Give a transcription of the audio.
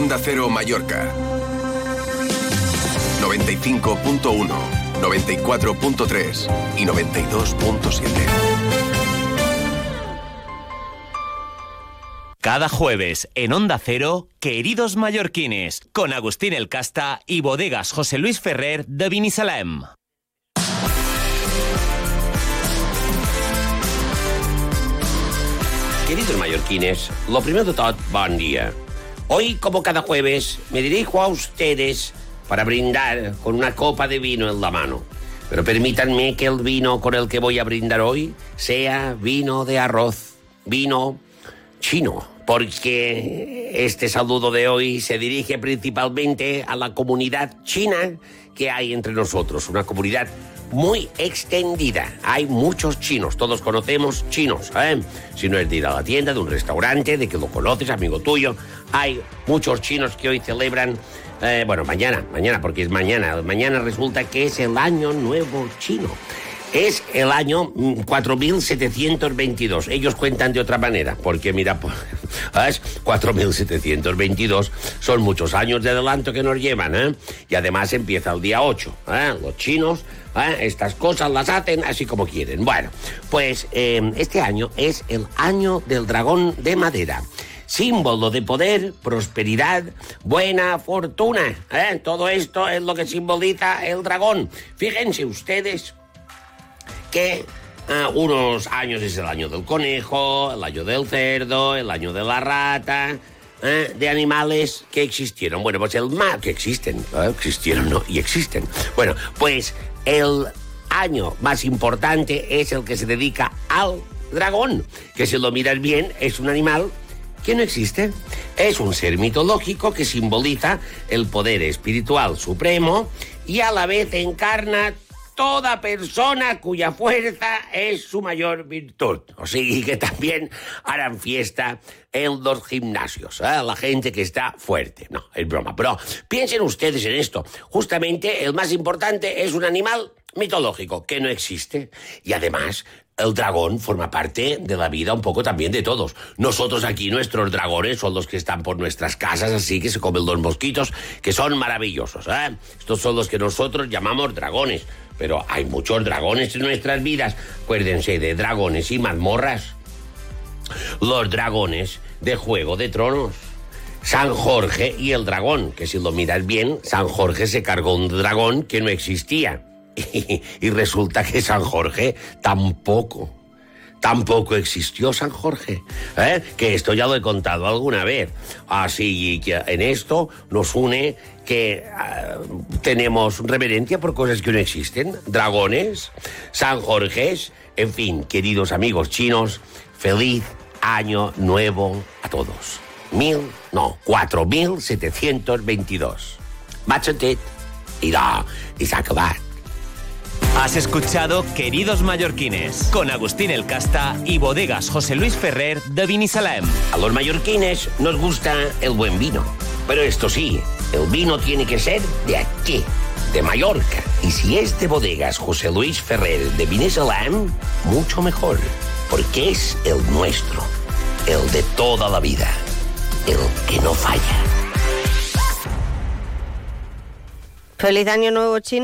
Onda Cero Mallorca. 95.1, 94.3 y 92.7. Cada jueves en Onda Cero, Queridos Mallorquines, con Agustín El Casta y bodegas José Luis Ferrer de Vinisalem. Queridos mallorquines, lo primero de todo, buen día. Hoy, como cada jueves, me dirijo a ustedes para brindar con una copa de vino en la mano. Pero permítanme que el vino con el que voy a brindar hoy sea vino de arroz, vino chino, porque este saludo de hoy se dirige principalmente a la comunidad china que hay entre nosotros, una comunidad muy extendida. Hay muchos chinos, todos conocemos chinos. ¿eh? Si no es de ir a la tienda, de un restaurante, de que lo conoces, amigo tuyo. Hay muchos chinos que hoy celebran, eh, bueno, mañana, mañana, porque es mañana. Mañana resulta que es el Año Nuevo Chino. Es el año 4722. Ellos cuentan de otra manera, porque mira, pues, ¿sabes? 4722 son muchos años de adelanto que nos llevan, ¿eh? Y además empieza el día 8. ¿eh? Los chinos ¿eh? estas cosas las hacen así como quieren. Bueno, pues eh, este año es el año del dragón de madera símbolo de poder, prosperidad, buena fortuna. ¿eh? Todo esto es lo que simboliza el dragón. Fíjense ustedes que ah, unos años es el año del conejo, el año del cerdo, el año de la rata, ¿eh? de animales que existieron. Bueno, pues el más que existen, ¿eh? existieron ¿no? y existen. Bueno, pues el año más importante es el que se dedica al dragón, que si lo miras bien es un animal que no existe. Es un ser mitológico que simboliza el poder espiritual supremo y a la vez encarna toda persona cuya fuerza es su mayor virtud. O sea, que también harán fiesta en los gimnasios, ¿eh? la gente que está fuerte. No, es broma, pero piensen ustedes en esto. Justamente el más importante es un animal mitológico que no existe y además el dragón forma parte de la vida un poco también de todos. Nosotros aquí, nuestros dragones son los que están por nuestras casas, así que se comen los mosquitos, que son maravillosos. ¿eh? Estos son los que nosotros llamamos dragones. Pero hay muchos dragones en nuestras vidas. Acuérdense de dragones y mazmorras. Los dragones de Juego de Tronos. San Jorge y el dragón, que si lo miras bien, San Jorge se cargó un dragón que no existía. Y, resulta que San Jorge tampoco. Tampoco existió San Jorge, ¿eh? que esto ya lo he contado alguna vez. Así que en esto nos une que uh, tenemos reverencia por cosas que no existen, dragones, San Jorges, en fin, queridos amigos chinos, feliz año nuevo a todos. Mil, no, cuatro mil setecientos veintidós. Machotet, da, y. Has escuchado Queridos Mallorquines con Agustín El Casta y bodegas José Luis Ferrer de Vinisalem. A los mallorquines nos gusta el buen vino, pero esto sí, el vino tiene que ser de aquí, de Mallorca. Y si es de bodegas José Luis Ferrer de Vinisalem, mucho mejor, porque es el nuestro, el de toda la vida, el que no falla. Feliz año nuevo chino.